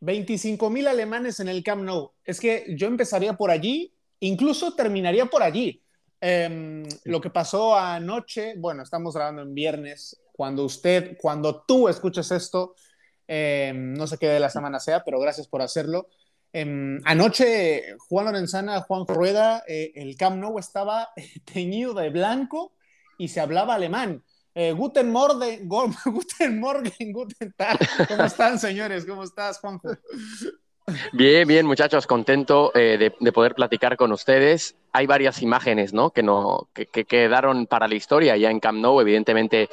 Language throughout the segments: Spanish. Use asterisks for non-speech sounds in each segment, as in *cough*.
25 mil alemanes en el Camp Nou. Es que yo empezaría por allí, incluso terminaría por allí. Em, lo que pasó anoche, bueno, estamos grabando en viernes, cuando usted, cuando tú escuches esto, em, no sé qué de la semana sea, pero gracias por hacerlo. Em, anoche, Juan Lorenzana, Juan Rueda, eh, el Camp Nou estaba *laughs* teñido de blanco y se hablaba alemán. Eh, guten Morgen, *laughs* Guten Morgen, Guten Tag. ¿Cómo están, señores? ¿Cómo estás, Juanjo? Bien, bien, muchachos, contento eh, de, poder platicar con ustedes. Hay varias imágenes, ¿no? Que, no que, quedaron para la historia ya en Camp Nou, evidentemente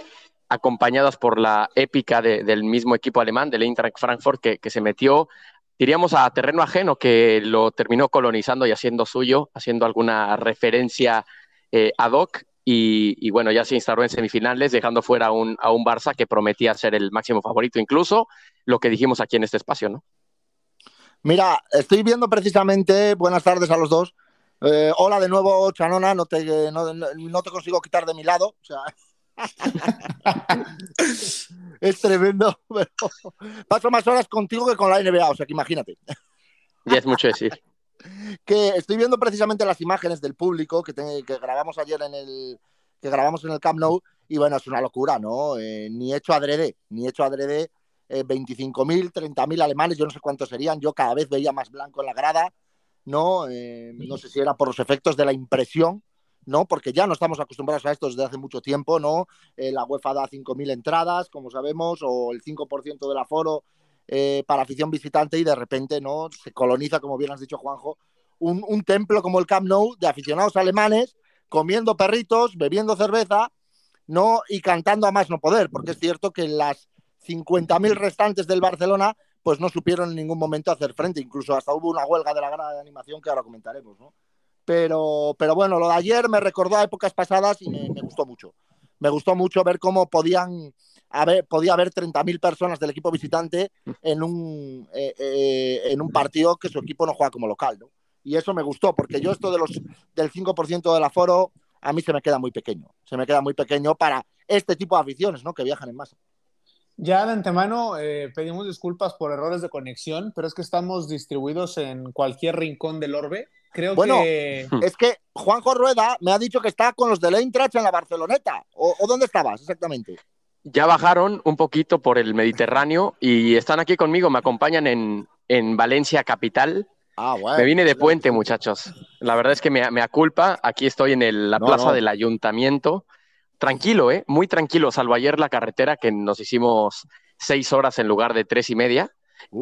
acompañadas por la épica del mismo equipo alemán, del Eintracht Frankfurt, que, se metió diríamos, a terreno ajeno, que lo terminó colonizando y haciendo suyo, haciendo alguna referencia eh, ad hoc. Y, bueno, ya se instaló en semifinales, dejando fuera a un, a un Barça que prometía ser el máximo favorito, incluso lo que dijimos aquí en este espacio, ¿no? Mira, estoy viendo precisamente, buenas tardes a los dos. Eh, hola de nuevo, Chanona, no te, no, no te consigo quitar de mi lado. O sea, *laughs* es tremendo, pero paso más horas contigo que con la NBA, o sea que imagínate. Ya es mucho decir. Que estoy viendo precisamente las imágenes del público que, que grabamos ayer en el que grabamos en el Camp Nou y bueno, es una locura, ¿no? Eh, ni hecho adrede, ni hecho adrede, eh, 25.000, 30.000 alemanes, yo no sé cuántos serían, yo cada vez veía más blanco en la grada, ¿no? Eh, no sé si era por los efectos de la impresión, ¿no? Porque ya no estamos acostumbrados a esto desde hace mucho tiempo, ¿no? Eh, la UEFA da 5.000 entradas, como sabemos, o el 5% del aforo eh, para afición visitante y de repente, ¿no? Se coloniza, como bien has dicho, Juanjo, un, un, templo como el Camp Nou de aficionados alemanes comiendo perritos, bebiendo cerveza, ¿no? Y cantando a más no poder, porque es cierto que las 50.000 restantes del Barcelona pues no supieron en ningún momento hacer frente, incluso hasta hubo una huelga de la grada de animación que ahora comentaremos, ¿no? Pero, pero bueno, lo de ayer me recordó a épocas pasadas y me, gustó mucho. Me gustó mucho ver cómo podían haber, podía haber 30.000 personas del equipo visitante *laughs* en un, eh, eh, en un partido que su equipo no juega como local. ¿no? Y eso me gustó, porque yo esto de los, del 5% del aforo, a mí se me queda muy pequeño. Se me queda muy pequeño para este tipo de aficiones ¿no? que viajan en masa. Ya de antemano eh, pedimos disculpas por errores de conexión, pero es que estamos distribuidos en cualquier rincón del orbe Creo bueno, *laughs* es que Juanjo Rueda me ha dicho que está con los de Eintracht en la Barceloneta. ¿O, dónde estabas exactamente? Ya bajaron un poquito por el Mediterráneo y están aquí conmigo, me acompañan en, en Valencia capital. Ah, bueno, me vine de puente, muchachos. La verdad es que me, me aculpa. Aquí estoy en la plaza del ayuntamiento. Tranquilo, ¿eh? Muy tranquilo, salvo ayer la carretera que nos hicimos seis horas en lugar de tres y media.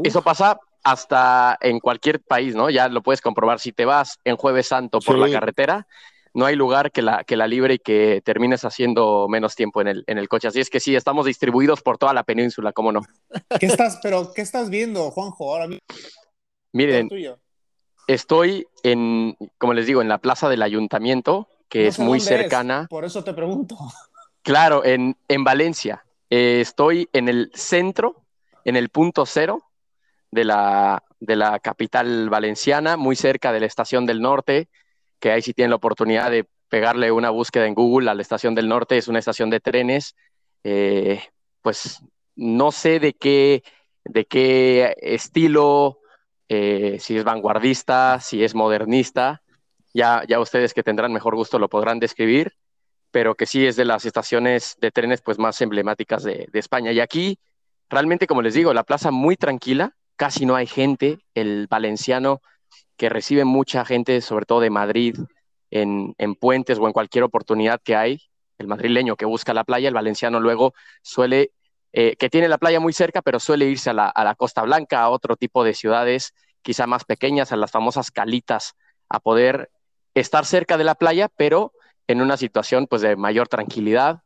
Eso pasa hasta en cualquier país, ¿no? Ya lo puedes comprobar. Si te vas en Jueves Santo por la carretera, no hay lugar que la, que la libre y que termines haciendo menos tiempo en el, en el coche. Así es que sí, estamos distribuidos por toda la península, ¿cómo no? ¿Qué estás, pero qué estás viendo, Juanjo, ahora mismo? Miren, estoy en, como les digo, en la plaza del ayuntamiento, que es muy cercana. por eso te pregunto. Claro, en, en Valencia. Eh, estoy en el centro, en el punto cero, de la, de la capital valenciana, muy cerca de la Estación del Norte, que ahí si tienen la oportunidad de pegarle una búsqueda en Google a la Estación del Norte, es una estación de trenes, eh, pues no sé de qué, de qué estilo, eh, si es vanguardista, si es modernista, ya, ya ustedes que tendrán mejor gusto lo podrán describir, pero que sí es de las estaciones de trenes pues más emblemáticas de, de España. Y aquí, realmente, como les digo, la plaza muy tranquila, casi no hay gente. El valenciano que recibe mucha gente, sobre todo de Madrid, en, puentes o en cualquier oportunidad que hay, el madrileño que busca la playa, el valenciano luego suele, eh, que tiene la playa muy cerca, pero suele irse a la, Costa Blanca, a otro tipo de ciudades quizá más pequeñas, a las famosas calitas, a poder estar cerca de la playa, pero en una situación pues de mayor tranquilidad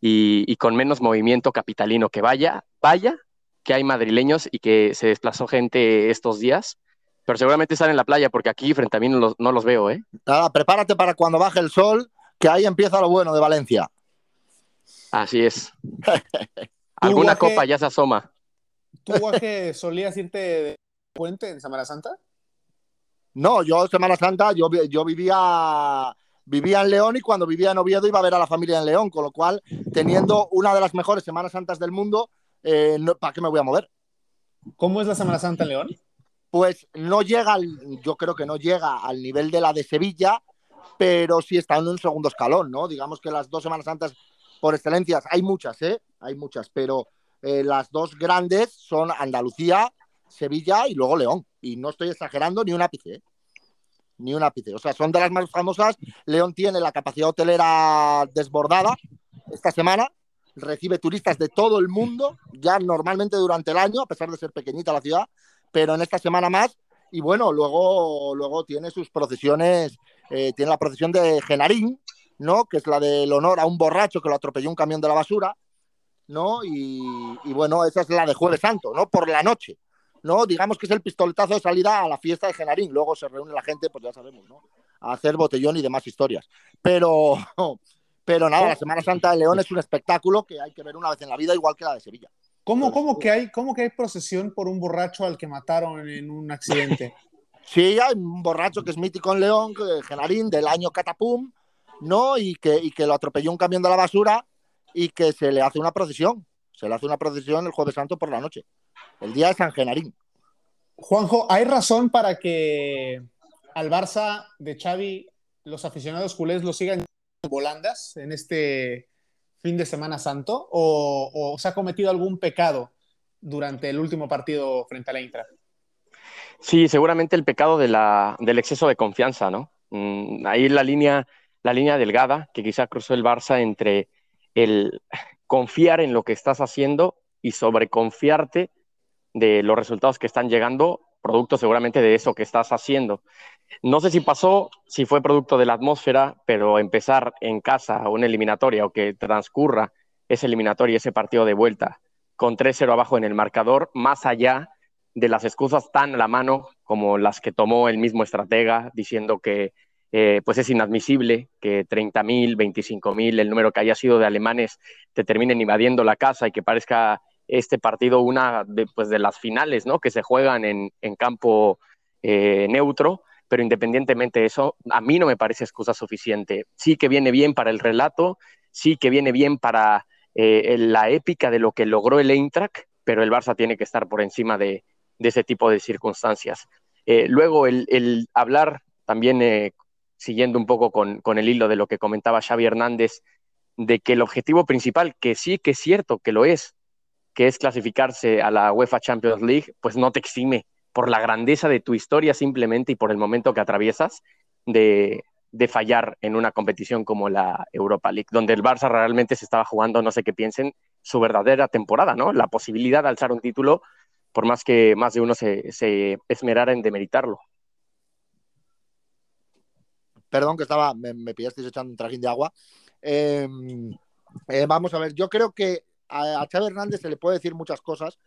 y, y con menos movimiento capitalino. Que vaya, vaya que hay madrileños y que se desplazó gente estos días, pero seguramente están en la playa porque aquí frente a mí no los, veo, ¿eh? Nada, prepárate para cuando baje el sol, que ahí empieza lo bueno de Valencia. Así es. *laughs* Alguna copa ya se asoma. ¿Tú, Guaje, solías irte de puente en Semana Santa? No, yo Semana Santa, yo, yo vivía vivía en León y cuando vivía en Oviedo iba a ver a la familia en León, con lo cual, teniendo una de las mejores Semanas Santas del mundo, eh, ¿para qué me voy a mover? ¿Cómo es la Semana Santa en León? Pues no llega, yo creo que no llega al nivel de la de Sevilla, pero sí está en un segundo escalón, ¿no? Digamos que las dos Semanas Santas por excelencia, hay muchas, ¿eh? Hay muchas, pero eh, las dos grandes son Andalucía, Sevilla y luego León. Y no estoy exagerando ni un ápice, ¿eh? Ni un ápice. O sea, son de las más famosas. León tiene la capacidad hotelera desbordada esta semana. Recibe turistas de todo el mundo, ya normalmente durante el año, a pesar de ser pequeñita la ciudad, pero en esta semana más. Y bueno, luego, luego tiene sus procesiones, eh, tiene la procesión de Genarín, ¿no? Que es la del honor a un borracho que lo atropelló un camión de la basura, ¿no? Y, bueno, esa es la de Jueves Santo, ¿no? Por la noche, ¿no? Digamos que es el pistoletazo de salida a la fiesta de Genarín. Luego se reúne la gente, pues ya sabemos, ¿no? A hacer botellón y demás historias. Pero, *laughs* pero nada, la Semana Santa de León es un espectáculo que hay que ver una vez en la vida, igual que la de Sevilla. ¿Cómo, cómo, que, hay, cómo que hay procesión por un borracho al que mataron en un accidente? *laughs* sí, hay un borracho que es mítico en León, Genarín, del año Catapum, ¿no? Y que, y que lo atropelló un camión de la basura y que se le hace una procesión. Se le hace una procesión el Jueves Santo por la noche, el día de San Genarín. Juanjo, ¿hay razón para que al Barça de Xavi los aficionados culés lo sigan volandas en este fin de Semana Santo? ¿O, se ha cometido algún pecado durante el último partido frente a la Intra? Sí, seguramente el pecado de la, del exceso de confianza, ¿no? Mm, ahí la línea, la línea delgada que quizá cruzó el Barça entre el confiar en lo que estás haciendo y sobreconfiarte de los resultados que están llegando, producto seguramente de eso que estás haciendo. No sé si pasó, si fue producto de la atmósfera, pero empezar en casa una eliminatoria o que transcurra esa eliminatoria, ese partido de vuelta con 3-0 abajo en el marcador, más allá de las excusas tan a la mano como las que tomó el mismo estratega diciendo que eh, pues es inadmisible que 30.000, 25.000, el número que haya sido de alemanes, te terminen invadiendo la casa y que parezca este partido una de, pues, de las finales, ¿no? Que se juegan en, campo eh, neutro, pero independientemente de eso, a mí no me parece excusa suficiente. Sí que viene bien para el relato, sí que viene bien para eh, la épica de lo que logró el Eintracht, pero el Barça tiene que estar por encima de, ese tipo de circunstancias. luego, el, hablar también siguiendo un poco con, el hilo de lo que comentaba Xavi Hernández, de que el objetivo principal, que sí que es cierto que lo es, que es clasificarse a la UEFA Champions League, pues no te exime por la grandeza de tu historia simplemente y por el momento que atraviesas de, de fallar en una competición como la Europa League, donde el Barça realmente se estaba jugando, no sé qué piensen, su verdadera temporada, ¿no? La posibilidad de alzar un título, por más que más de uno se, esmerara en demeritarlo. Perdón que estaba, me, pillasteis echando un trajín de agua. Em, eh, vamos a ver, yo creo que a, a Xavi Hernández se le puede decir muchas cosas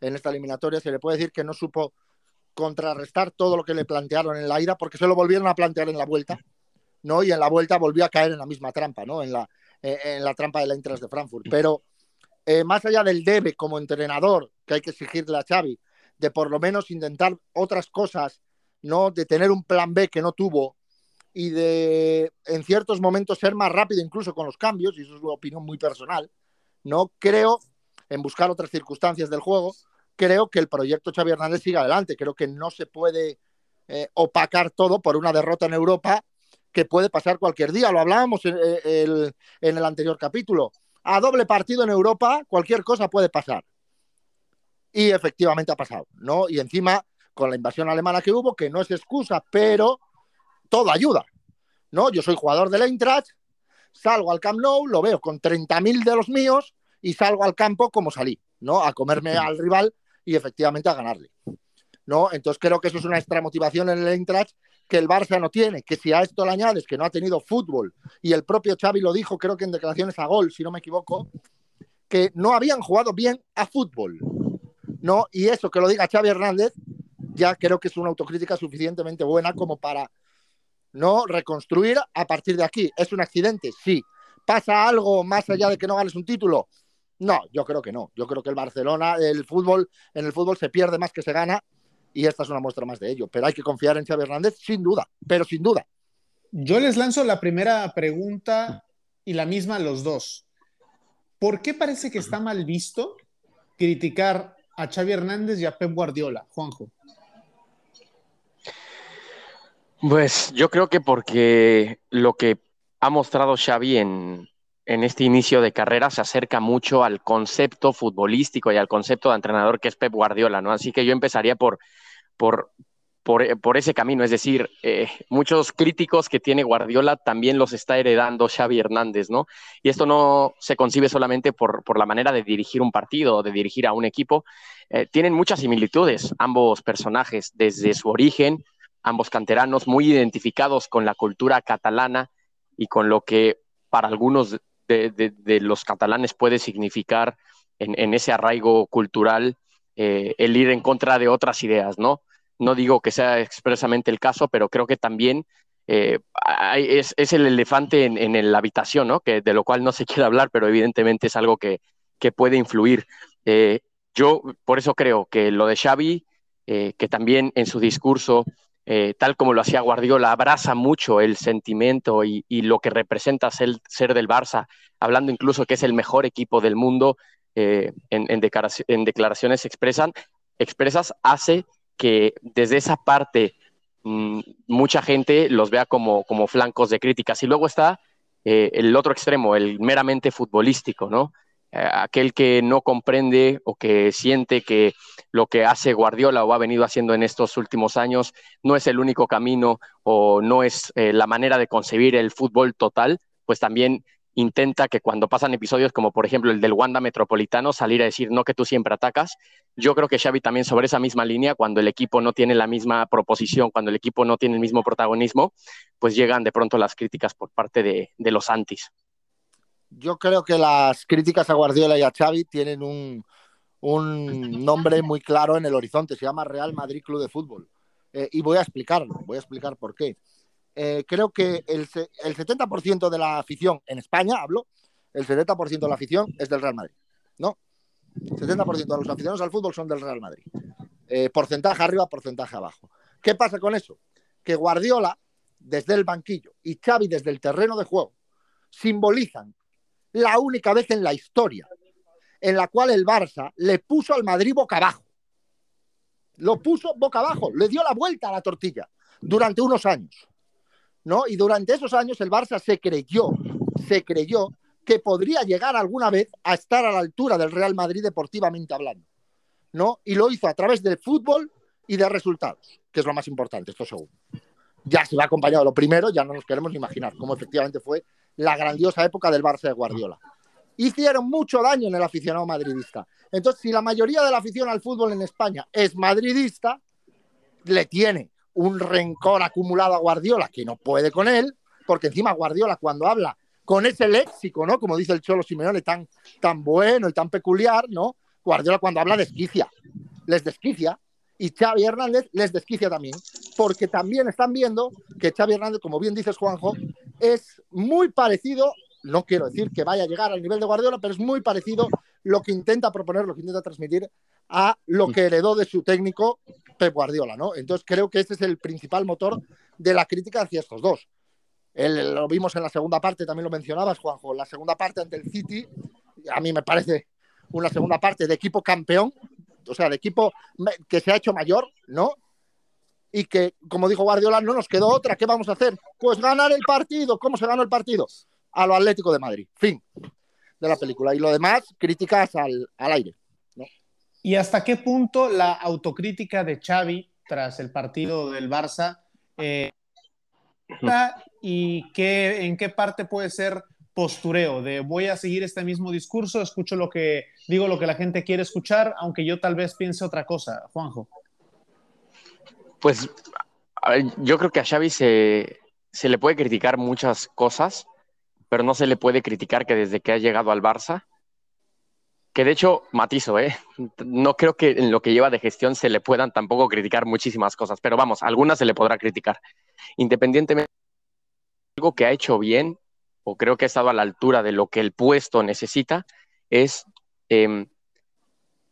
en esta eliminatoria. Se le puede decir que no supo contrarrestar todo lo que le plantearon en la ida, porque se lo volvieron a plantear en la vuelta, ¿no? Y en la vuelta volvió a caer en la misma trampa, ¿no? En la, eh, en la trampa de la Intras de Frankfurt. Pero eh, más allá del debe como entrenador que hay que exigirle a Xavi, de por lo menos intentar otras cosas, ¿no? De tener un plan B que no tuvo y de en ciertos momentos ser más rápido incluso con los cambios, y eso es una opinión muy personal, no creo en buscar otras circunstancias del juego, creo que el proyecto Xavi Hernández sigue adelante, creo que no se puede eh, opacar todo por una derrota en Europa que puede pasar cualquier día, lo hablábamos en, eh, el, en el anterior capítulo, a doble partido en Europa cualquier cosa puede pasar. Y efectivamente ha pasado, ¿no? Y encima con la invasión alemana que hubo, que no es excusa, pero todo ayuda. ¿no? Yo soy jugador del Eintracht, salgo al Camp Nou, lo veo con 30.000 de los míos y salgo al campo como salí, ¿no? A comerme al rival y efectivamente a ganarle. ¿no? Entonces creo que eso es una extra motivación en el Eintracht que el Barça no tiene, que si a esto le añades que no ha tenido fútbol, y el propio Xavi lo dijo, creo que en declaraciones a gol, si no me equivoco, que no habían jugado bien a fútbol, ¿no? Y eso que lo diga Xavi Hernández, ya creo que es una autocrítica suficientemente buena como para no reconstruir a partir de aquí. ¿Es un accidente? Sí. ¿Pasa algo más allá de que no ganes un título? No, yo creo que no. Yo creo que el Barcelona, el fútbol, en el fútbol se pierde más que se gana y esta es una muestra más de ello. Pero hay que confiar en Xavi Hernández, sin duda, pero sin duda. Yo les lanzo la primera pregunta y la misma a los dos. ¿Por qué parece que está mal visto criticar a Xavi Hernández y a Pep Guardiola, Juanjo? Pues yo creo que porque lo que ha mostrado Xavi en, en este inicio de carrera se acerca mucho al concepto futbolístico y al concepto de entrenador que es Pep Guardiola, ¿no? Así que yo empezaría por, por, por, ese camino, es decir, eh, muchos críticos que tiene Guardiola también los está heredando Xavi Hernández, ¿no? Y esto no se concibe solamente por, por la manera de dirigir un partido o de dirigir a un equipo, eh, tienen muchas similitudes ambos personajes desde su origen, ambos canteranos muy identificados con la cultura catalana y con lo que para algunos de, los catalanes puede significar en, ese arraigo cultural eh, el ir en contra de otras ideas, ¿no? No digo que sea expresamente el caso, pero creo que también eh, es, el elefante en, la habitación, ¿no? Que, de lo cual no se *laughs* quiere hablar, pero evidentemente es algo que, puede influir. Eh, yo por eso creo que lo de Xavi, que también en su discurso eh, tal como lo hacía Guardiola, abraza mucho el sentimiento y, lo que representa ser, del Barça, hablando incluso que es el mejor equipo del mundo, eh, en, declaraciones expresas, hace que desde esa parte mm, mucha gente los vea como, como flancos de críticas. Y luego está eh, el otro extremo, el meramente futbolístico, ¿no? Eh, aquel que no comprende o que siente que lo que hace Guardiola o ha venido haciendo en estos últimos años no es el único camino o no es eh, la manera de concebir el fútbol total, pues también intenta que cuando pasan episodios como por ejemplo el del Wanda Metropolitano salir a decir no que tú siempre atacas. Yo creo que Xavi también sobre esa misma línea, cuando el equipo no tiene la misma proposición, cuando el equipo no tiene el mismo protagonismo, pues llegan de pronto las críticas por parte de, de los antis yo creo que las críticas a Guardiola y a Xavi tienen un, nombre muy claro en el horizonte. Se llama Real Madrid Club de Fútbol. Eh, y voy a explicarlo, voy a explicar por qué. Eh, creo que el, el 70% de la afición en España, hablo, el 70% de la afición es del Real Madrid, ¿no? 70% de los aficionados al fútbol son del Real Madrid. Eh, porcentaje arriba, porcentaje abajo. ¿Qué pasa con eso? Que Guardiola, desde el banquillo, y Xavi desde el terreno de juego, simbolizan la única vez en la historia en la cual el Barça le puso al Madrid boca abajo. Lo puso boca abajo, le dio la vuelta a la tortilla durante unos años. ¿no? Y durante esos años el Barça se creyó, se creyó que podría llegar alguna vez a estar a la altura del Real Madrid deportivamente hablando. ¿no? Y lo hizo a través del fútbol y de resultados, que es lo más importante, esto seguro. Ya se va acompañado lo primero, ya no nos queremos imaginar cómo efectivamente fue la grandiosa época del Barça de Guardiola. Hicieron mucho daño en el aficionado madridista. Entonces, si la mayoría de la afición al fútbol en España es madridista, le tiene un rencor acumulado a Guardiola que no puede con él, porque encima Guardiola cuando habla con ese léxico, ¿no? Como dice el Cholo Simeone, tan, tan bueno y tan peculiar, ¿no? Guardiola cuando habla desquicia, les desquicia, y Xavi Hernández les desquicia también, porque también están viendo que Xavi Hernández, como bien dices Juanjo, es muy parecido, no quiero decir que vaya a llegar al nivel de Guardiola, pero es muy parecido lo que intenta proponer, lo que intenta transmitir a lo que heredó de su técnico Pep Guardiola, ¿no? Entonces creo que este es el principal motor de la crítica hacia estos dos. lo vimos en la segunda parte, también lo mencionabas, Juanjo, la segunda parte ante el City, a mí me parece una segunda parte de equipo campeón, o sea, de equipo que se ha hecho mayor, ¿no? Y que, como dijo Guardiola, no nos quedó otra. ¿Qué vamos a hacer? Pues ganar el partido. ¿Cómo se ganó el partido? A lo Atlético de Madrid. Fin de la película. Y lo demás, críticas al, aire. ¿Y hasta qué punto la autocrítica de Xavi tras el partido del Barça eh, y qué, en qué parte puede ser postureo, de voy a seguir este mismo discurso, escucho lo que digo, lo que la gente quiere escuchar, aunque yo tal vez piense otra cosa. Juanjo. Pues yo creo que a Xavi se, le puede criticar muchas cosas, pero no se le puede criticar que desde que ha llegado al Barça, que de hecho, matizo, ¿eh? no creo que en lo que lleva de gestión se le puedan tampoco criticar muchísimas cosas, pero vamos, algunas se le podrá criticar. Independientemente de algo que ha hecho bien, o creo que ha estado a la altura de lo que el puesto necesita, es, em,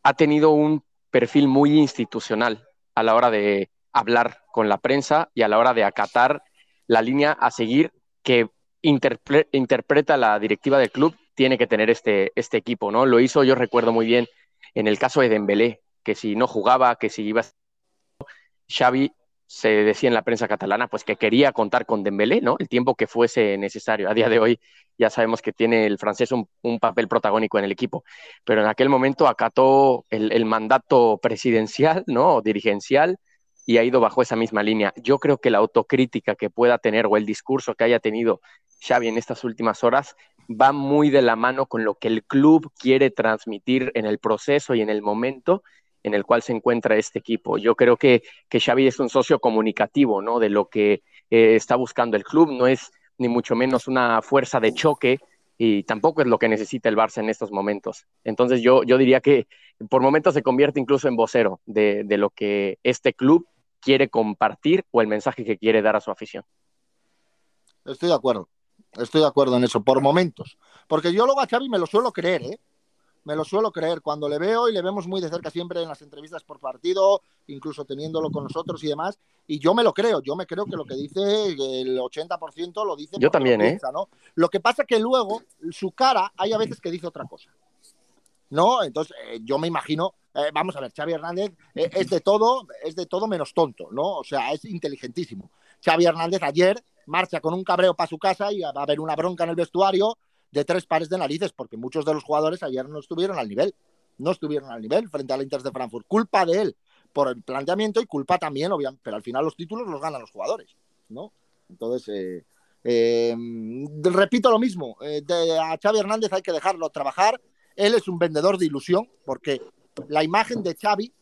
ha tenido un perfil muy institucional a la hora de hablar con la prensa y a la hora de acatar la línea a seguir que interpreta la directiva del club tiene que tener este, este equipo, ¿no? Lo hizo, yo recuerdo muy bien, en el caso de Dembélé, que si no jugaba, que si iba. Xavi se decía en la prensa catalana pues que quería contar con Dembélé, ¿no? El tiempo que fuese necesario. A día de hoy ya sabemos que tiene el francés un, papel protagónico en el equipo, pero en aquel momento acató el, mandato presidencial, ¿no? dirigencial y ha ido bajo esa misma línea. Yo creo que la autocrítica que pueda tener o el discurso que haya tenido Xavi en estas últimas horas va muy de la mano con lo que el club quiere transmitir en el proceso y en el momento en el cual se encuentra este equipo. Yo creo que, que Xavi es un socio comunicativo, ¿no? De lo que eh, está buscando el club, no es ni mucho menos una fuerza de choque y tampoco es lo que necesita el Barça en estos momentos. Entonces yo, yo diría que por momentos se convierte incluso en vocero de, de lo que este club quiere compartir o el mensaje que quiere dar a su afición. Estoy de acuerdo, estoy de acuerdo en eso, por momentos. Porque yo luego a Xavi me lo suelo creer, ¿eh? Me lo suelo creer. Cuando le veo y le vemos muy de cerca siempre en las entrevistas por partido, incluso teniéndolo con nosotros y demás, y yo me lo creo, yo me creo que lo que dice el 80% lo dice. Yo también, ¿eh? ¿no? Lo que pasa que luego su cara hay a veces que dice otra cosa. ¿No? Entonces, eh, yo me imagino, eh, vamos a ver, Xavi Hernández eh, es de todo, es de todo menos tonto, ¿no? O sea, es inteligentísimo. Xavi Hernández ayer marcha con un cabreo para su casa y va a haber una bronca en el vestuario de tres pares de narices, porque muchos de los jugadores ayer no estuvieron al nivel, no estuvieron al nivel frente al Inter de Frankfurt. Culpa de él por el planteamiento y culpa también, obviamente, pero al final los títulos los ganan los jugadores, ¿no? Entonces, eh, repito lo mismo, eh, a Xavi Hernández hay que dejarlo trabajar, él es un vendedor de ilusión, porque la imagen de Xavi,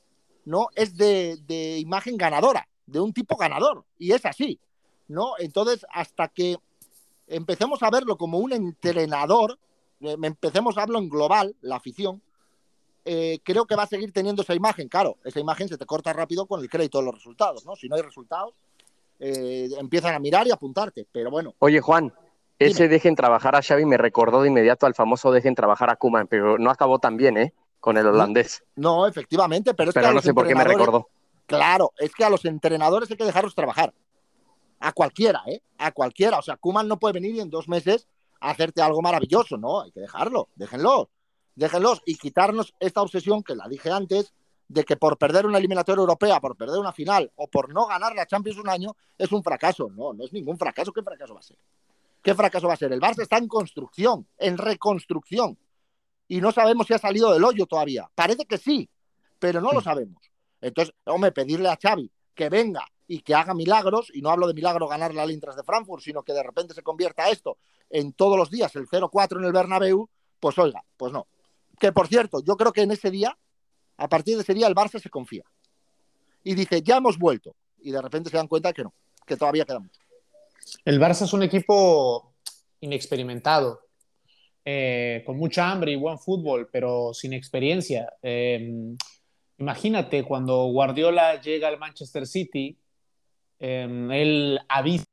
¿no? Es de, de imagen ganadora, de un tipo ganador, y es así, ¿no? Entonces, hasta que empecemos a verlo como un entrenador, eh, empecemos a hablar en global, la afición, eh, creo que va a seguir teniendo esa imagen. Claro, esa imagen se te corta rápido con el crédito de los resultados, ¿no? Si no hay resultados, eh, empiezan a mirar y apuntarte, pero bueno. Oye, Juan, ese dejen trabajar a Xavi me recordó de inmediato al famoso dejen trabajar a Kuman, pero no acabó tan bien, ¿eh? Con el holandés. No, efectivamente, pero es pero no sé por qué me recordó. Claro, es que a los entrenadores hay que dejarlos trabajar a cualquiera, ¿eh? A cualquiera. O sea, Kuman no puede venir y en dos meses a hacerte algo maravilloso, ¿no? Hay que dejarlo, déjenlo, déjenlos y quitarnos esta obsesión que la dije antes de que por perder una eliminatoria europea, por perder una final o por no ganar la Champions un año es un fracaso. No, no es ningún fracaso. ¿Qué fracaso va a ser? ¿Qué fracaso va a ser? El Barça está en construcción, en reconstrucción. Y no sabemos si ha salido del hoyo todavía. Parece que sí, pero no lo sabemos. Entonces, hombre, pedirle a Xavi que venga y que haga milagros, y no hablo de milagro ganar la Lintras de Frankfurt, sino que de repente se convierta esto en todos los días el 0-4 en el Bernabéu, pues oiga, pues no. Que por cierto, yo creo que en ese día, a partir de ese día, el Barça se confía. Y dice, ya hemos vuelto. Y de repente se dan cuenta que no, que todavía quedamos. El Barça es un equipo inexperimentado, eh, con mucha hambre y buen fútbol, pero sin experiencia. Eh, imagínate cuando Guardiola llega al Manchester City Em, él avisa,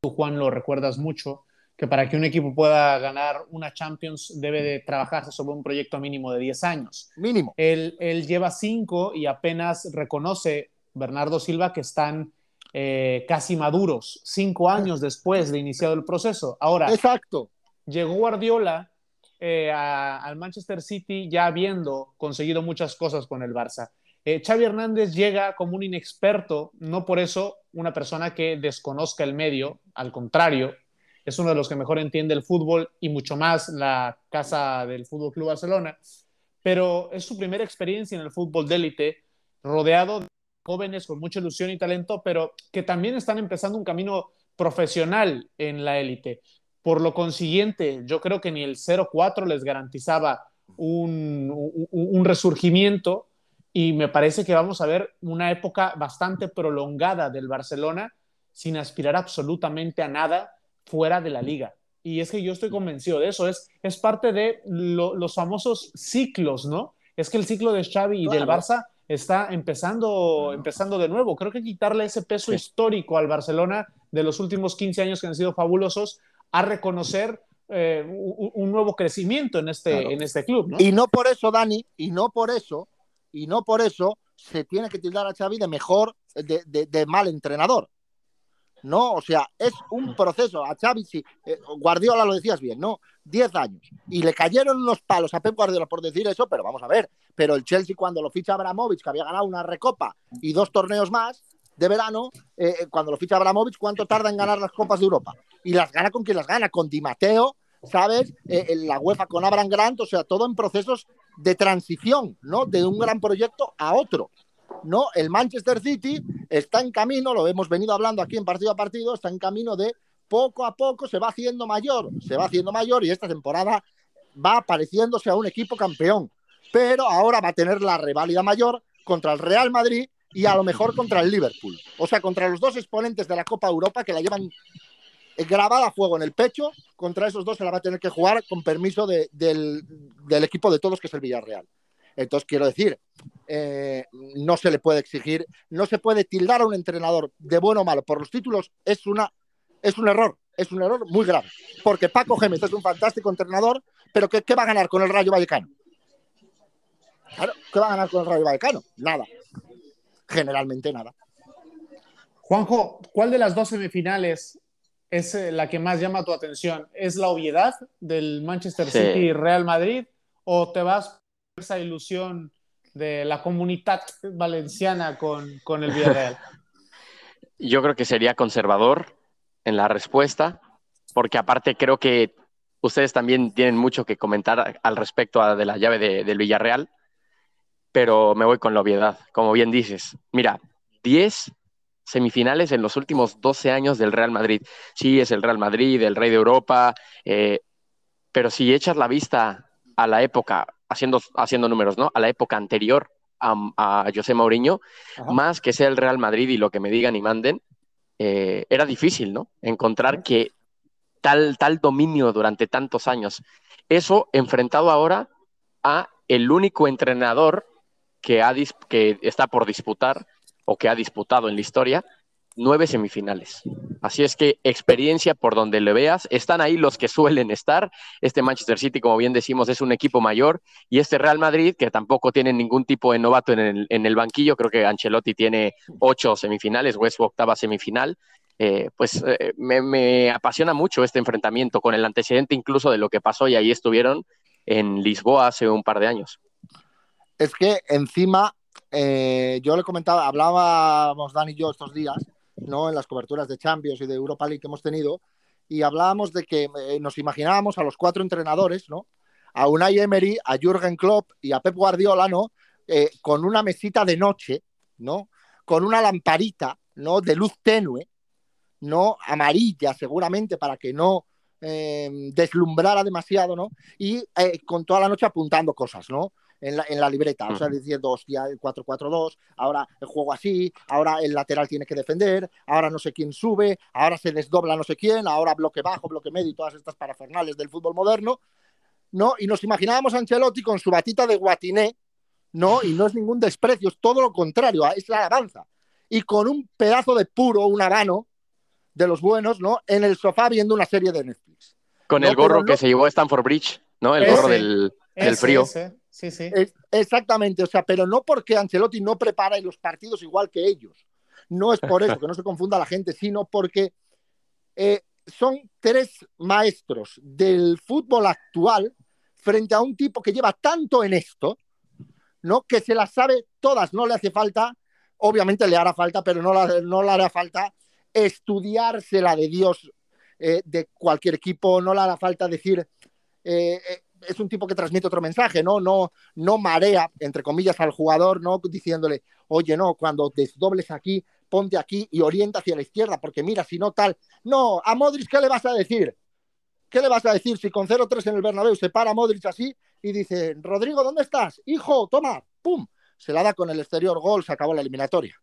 tú Juan lo recuerdas mucho, que para que un equipo pueda ganar una Champions debe de trabajarse sobre un proyecto mínimo de 10 años. Mínimo. Él, él lleva 5 y apenas reconoce Bernardo Silva que están eh, casi maduros, 5 años después de iniciado el proceso. Ahora, Exacto. Llegó Guardiola eh, al Manchester City ya habiendo conseguido muchas cosas con el Barça. Eh, Xavi Hernández llega como un inexperto, no por eso una persona que desconozca el medio, al contrario, es uno de los que mejor entiende el fútbol y mucho más la casa del Fútbol Club Barcelona, pero es su primera experiencia en el fútbol de élite, rodeado de jóvenes con mucha ilusión y talento, pero que también están empezando un camino profesional en la élite. Por lo consiguiente, yo creo que ni el 0-4 les garantizaba un, un resurgimiento y me parece que vamos a ver una época bastante prolongada del Barcelona sin aspirar absolutamente a nada fuera de la liga. Y es que yo estoy convencido de eso, es, es parte de los famosos ciclos, ¿no? Es que el ciclo de Xavi y del Barça está empezando, empezando de nuevo. Creo que quitarle ese peso histórico al Barcelona de los últimos 15 años que han sido fabulosos a reconocer eh, un, nuevo crecimiento en este, en este club. ¿no? Y no por eso, Dani, y no por eso y no por eso se tiene que tildar a Xavi de mejor, de, mal entrenador. No, o sea, es un proceso. A Xavi, sí, eh, Guardiola lo decías bien, ¿no? 10 años. Y le cayeron unos palos a Pep Guardiola por decir eso, pero vamos a ver. Pero el Chelsea, cuando lo ficha Abramovich, que había ganado una recopa y dos torneos más de verano, eh, eh, cuando lo ficha Abramovich, ¿cuánto tarda en ganar las Copas de Europa? Y las gana con quien las gana, con Di Matteo, ¿sabes? Eh, en la UEFA con Abraham Grant, o sea, todo en procesos de transición, ¿no? De un gran proyecto a otro. No, el Manchester City está en camino, lo hemos venido hablando aquí en partido a partido, está en camino de poco a poco se va haciendo mayor, se va haciendo mayor y esta temporada va pareciéndose a un equipo campeón. Pero ahora va a tener la reválida mayor contra el Real Madrid y a lo mejor contra el Liverpool. O sea, contra los dos exponentes de la Copa Europa que la llevan grabada a fuego en el pecho, contra esos dos se la va a tener que jugar con permiso del, del, equipo de todos, que es el Villarreal. Entonces, quiero decir, eh, no se le puede exigir, no se puede tildar a un entrenador de bueno o malo por los títulos, es una es un error, es un error muy grave. Porque Paco Gémez es un fantástico entrenador, pero ¿qué, va a ganar con el Rayo Vallecano? Claro, ¿qué va a ganar con el Rayo Vallecano? Nada. Generalmente nada. Juanjo, ¿cuál de las dos semifinales es eh, la que más llama tu atención? ¿Es la obviedad del Manchester City y Real Madrid? ¿O te vas por esa ilusión de la comunidad valenciana con, con el Villarreal? *laughs* Yo creo que sería conservador en la respuesta, porque aparte creo que ustedes también tienen mucho que comentar al respecto de la llave de, del Villarreal, pero me voy con la obviedad, como bien dices. Mira, 10 semifinales en los últimos 12 años del Real Madrid. Sí, es el Real Madrid, el rey de Europa, eh, pero si echas la vista a la época, haciendo, haciendo números, ¿no? A la época anterior a, a José Mourinho, más que sea el Real Madrid y lo que me digan y manden, eh, era difícil, ¿no? Encontrar que tal, tal dominio durante tantos años. Eso enfrentado ahora a el único entrenador que, ha, que está por disputar o que ha disputado en la historia nueve semifinales. Así es que experiencia por donde le veas, están ahí los que suelen estar. Este Manchester City, como bien decimos, es un equipo mayor y este Real Madrid, que tampoco tiene ningún tipo de novato en el, banquillo, creo que Ancelotti tiene ocho semifinales o es octava semifinal. Eh, pues eh, me, apasiona mucho este enfrentamiento con el antecedente incluso de lo que pasó y ahí estuvieron en Lisboa hace un par de años. Es que encima, eh, yo le comentaba, hablábamos Dan y yo estos días, ¿no? En las coberturas de Champions y de Europa League que hemos tenido, y hablábamos de que eh, nos imaginábamos a los cuatro entrenadores, ¿no? A Unai Emery, a Jürgen Klopp y a Pep Guardiola, ¿no? Eh, con una mesita de noche, ¿no? Con una lamparita, ¿no? De luz tenue, ¿no? Amarilla, seguramente, para que no deslumbrara demasiado, ¿no? Y con toda la noche apuntando cosas, ¿no? En la, en la libreta, o sea, diciendo, hostia, el 4-4-2, ahora el juego así, ahora el lateral tiene que defender, ahora no sé quién sube, ahora se desdobla no sé quién, ahora bloque bajo, bloque medio y todas estas parafernales del fútbol moderno, ¿no? Y nos imaginábamos a Ancelotti con su batita de guatiné, ¿no? Y no es ningún desprecio, es todo lo contrario, es la alabanza. Y con un pedazo de puro, un habano de los buenos, ¿no? En el sofá viendo una serie de Netflix. Con el gorro que se llevó a Stanford Bridge, ¿no? El gorro del, frío. Sí, sí. exactamente, o sea, pero no porque Ancelotti no prepara los partidos igual que ellos. No es por eso, que no se confunda la gente, sino porque eh, son tres maestros del fútbol actual frente a un tipo que lleva tanto en esto, ¿no? Que se las sabe todas, no le hace falta, obviamente le hará falta, pero no, no le hará falta estudiársela de Dios eh, de cualquier equipo, no le hará falta decir, eh, es un tipo que transmite otro mensaje, ¿no? No, no marea, entre comillas, al jugador, ¿no? Diciéndole, oye, no, cuando desdobles aquí, ponte aquí y orienta hacia la izquierda, porque mira, si no tal. No, a Modric, ¿qué le vas a decir? ¿Qué le vas a decir si con 0-3 en el Bernabéu se para Modric así y dice, Rodrigo, ¿dónde estás? Hijo, toma, pum, se la da con el exterior gol, se acabó la eliminatoria.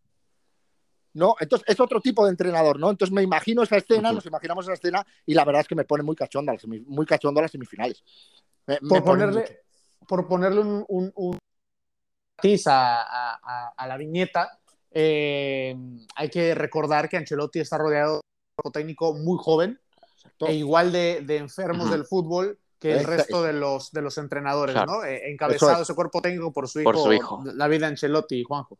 ¿no? Entonces es otro tipo de entrenador, ¿no? Entonces me imagino esa escena, nos imaginamos esa escena y la verdad es que me pone muy cachondo, muy cachondo las semifinales por, ponerle, por ponerle un, un, a, a, la viñeta, eh, hay que recordar que Ancelotti está rodeado de un cuerpo técnico muy joven e igual de, de enfermos del fútbol que el resto de los, de los entrenadores, ¿no? Eh, encabezado ese cuerpo técnico por su hijo, por su hijo. David Ancelotti y Juanjo.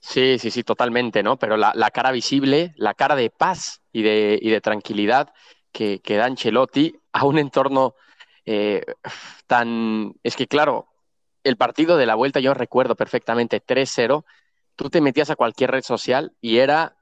Sí, sí, sí, totalmente, ¿no? Pero la, la, cara visible, la cara de paz y de, y de tranquilidad que, que da Ancelotti a un entorno eh, tan... Es que claro, el partido de la vuelta yo recuerdo perfectamente 3-0, tú te metías a cualquier red social y era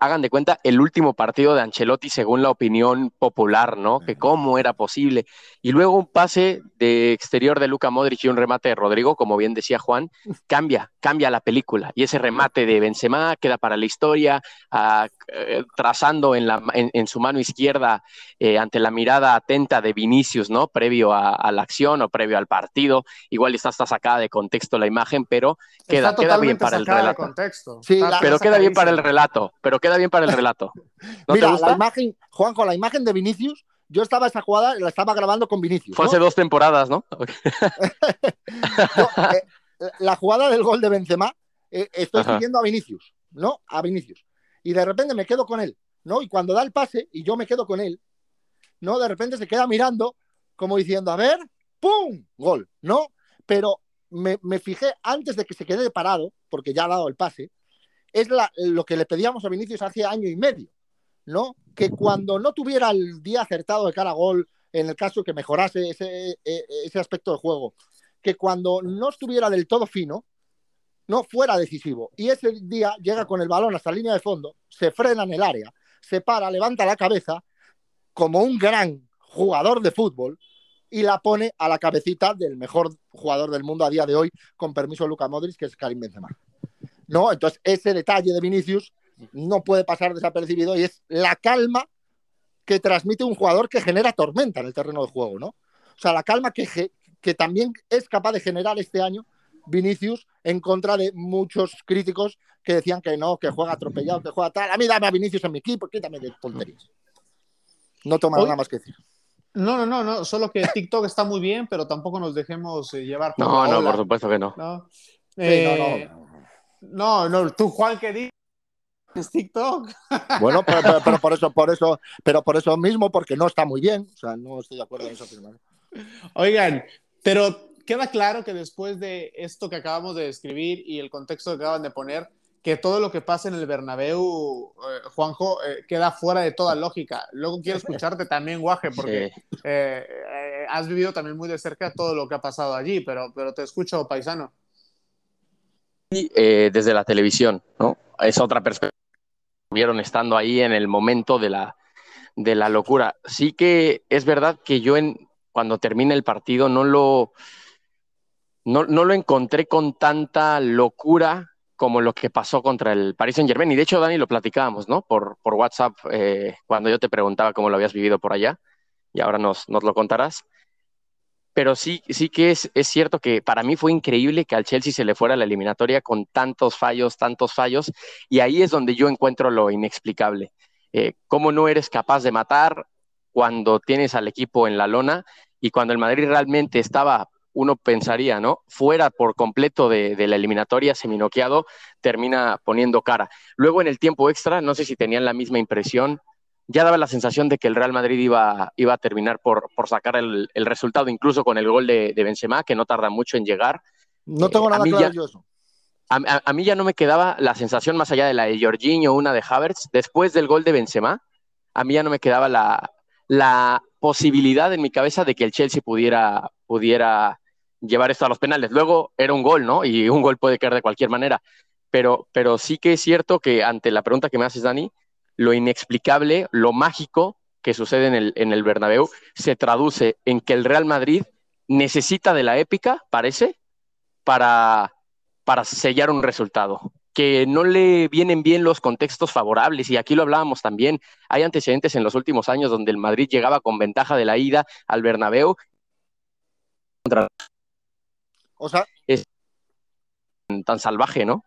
hagan de cuenta, el último partido de Ancelotti según la opinión popular, ¿no? Que cómo era posible. Y luego un pase de exterior de Luca Modric y un remate de Rodrigo, como bien decía Juan, *laughs* cambia, cambia la película. Y ese remate de Benzema queda para la historia, eh, trazando en, la, en, su mano izquierda eh, ante la mirada atenta de Vinicius, ¿no? Previo a, la acción o previo al partido. Igual está, está sacada de contexto la imagen, pero queda, queda bien para el relato. Sí, pero queda bien para el relato. Pero queda bien para el relato. Mira, la imagen, Juanjo, la imagen de Vinicius, yo estaba esa jugada, la estaba grabando con Vinicius. Fue hace dos temporadas, *laughs* ¿no? Eh, la jugada del gol de Benzema, eh, estoy siguiendo a Vinicius, ¿no? A Vinicius. Y de repente me quedo con él, ¿no? Y cuando da el pase y yo me quedo con él, ¿no? De repente se queda mirando, como diciendo, a ver, ¡pum! Gol, ¿no? Pero me, me fijé antes de que se quede parado, porque ya ha dado el pase, es lo que le pedíamos a Vinicius hace año y medio, ¿no? Que cuando no tuviera el día acertado de cara a gol, en el caso que mejorase ese, e, ese aspecto de juego, que cuando no estuviera del todo fino, no fuera decisivo. Y ese día llega con el balón hasta la línea de fondo, se frena en el área, se para, levanta la cabeza como un gran jugador de fútbol y la pone a la cabecita del mejor jugador del mundo a día de hoy, con permiso de Luca Modric, que es Karim Benzema. ¿No? Entonces, ese detalle de Vinicius no puede pasar desapercibido y es la calma que transmite un jugador que genera tormenta en el terreno de juego, ¿no? O sea, la calma que, que también es capaz de generar este año Vinicius en contra de muchos críticos que decían que no, que juega atropellado, que juega tal. A mí dame a Vinicius en mi equipo, quítame de tonterías. No toma nada más que decir. No, no, no, no, solo que TikTok está muy bien, pero tampoco nos dejemos eh, llevar por No, no, por supuesto que no. no, eh, no no, no, tú, Juan, ¿qué dices? TikTok. Bueno, pero, por eso, por eso, pero por eso mismo, porque no está muy bien. O sea, no estoy de acuerdo en eso Oigan, pero queda claro que después de esto que acabamos de describir y el contexto que acaban de poner, que todo lo que pasa en el Bernabéu, eh, Juanjo, eh, queda fuera de toda lógica. Luego quiero escucharte también, Guaje, porque eh, has vivido también muy de cerca todo lo que ha pasado allí, pero, pero te escucho, paisano. Eh, desde la televisión, ¿no? Es otra perspectiva. Vieron estando ahí en el momento de la, de la locura. Sí que es verdad que yo en, cuando termina el partido no lo, no, lo encontré con tanta locura como lo que pasó contra el Paris Saint Germain. Y de hecho, Dani, lo platicábamos, ¿no? Por, por WhatsApp, eh, cuando yo te preguntaba cómo lo habías vivido por allá, y ahora nos, nos lo contarás pero sí, sí que es, es, cierto que para mí fue increíble que al Chelsea se le fuera la eliminatoria con tantos fallos, tantos fallos, y ahí es donde yo encuentro lo inexplicable. Eh, ¿Cómo no eres capaz de matar cuando tienes al equipo en la lona y cuando el Madrid realmente estaba, uno pensaría, ¿no? Fuera por completo de, de la eliminatoria, seminoqueado, termina poniendo cara. Luego en el tiempo extra, no sé si tenían la misma impresión, ya daba la sensación de que el Real Madrid iba, iba a terminar por, por sacar el, el, resultado, incluso con el gol de, de, Benzema, que no tarda mucho en llegar. No tengo eh, nada claro yo eso. A, a, mí ya no me quedaba la sensación, más allá de la de Jorginho, una de Havertz, después del gol de Benzema, a mí ya no me quedaba la, la posibilidad en mi cabeza de que el Chelsea pudiera, pudiera llevar esto a los penales. Luego era un gol, ¿no? Y un gol puede caer de cualquier manera. Pero, pero sí que es cierto que ante la pregunta que me haces, Dani, lo inexplicable, lo mágico que sucede en el, en el Bernabéu, se traduce en que el Real Madrid necesita de la épica, parece, para, para sellar un resultado que no le vienen bien los contextos favorables, y aquí lo hablábamos también, hay antecedentes en los últimos años donde el Madrid llegaba con ventaja de la ida al Bernabéu. O sea, es tan salvaje, ¿no?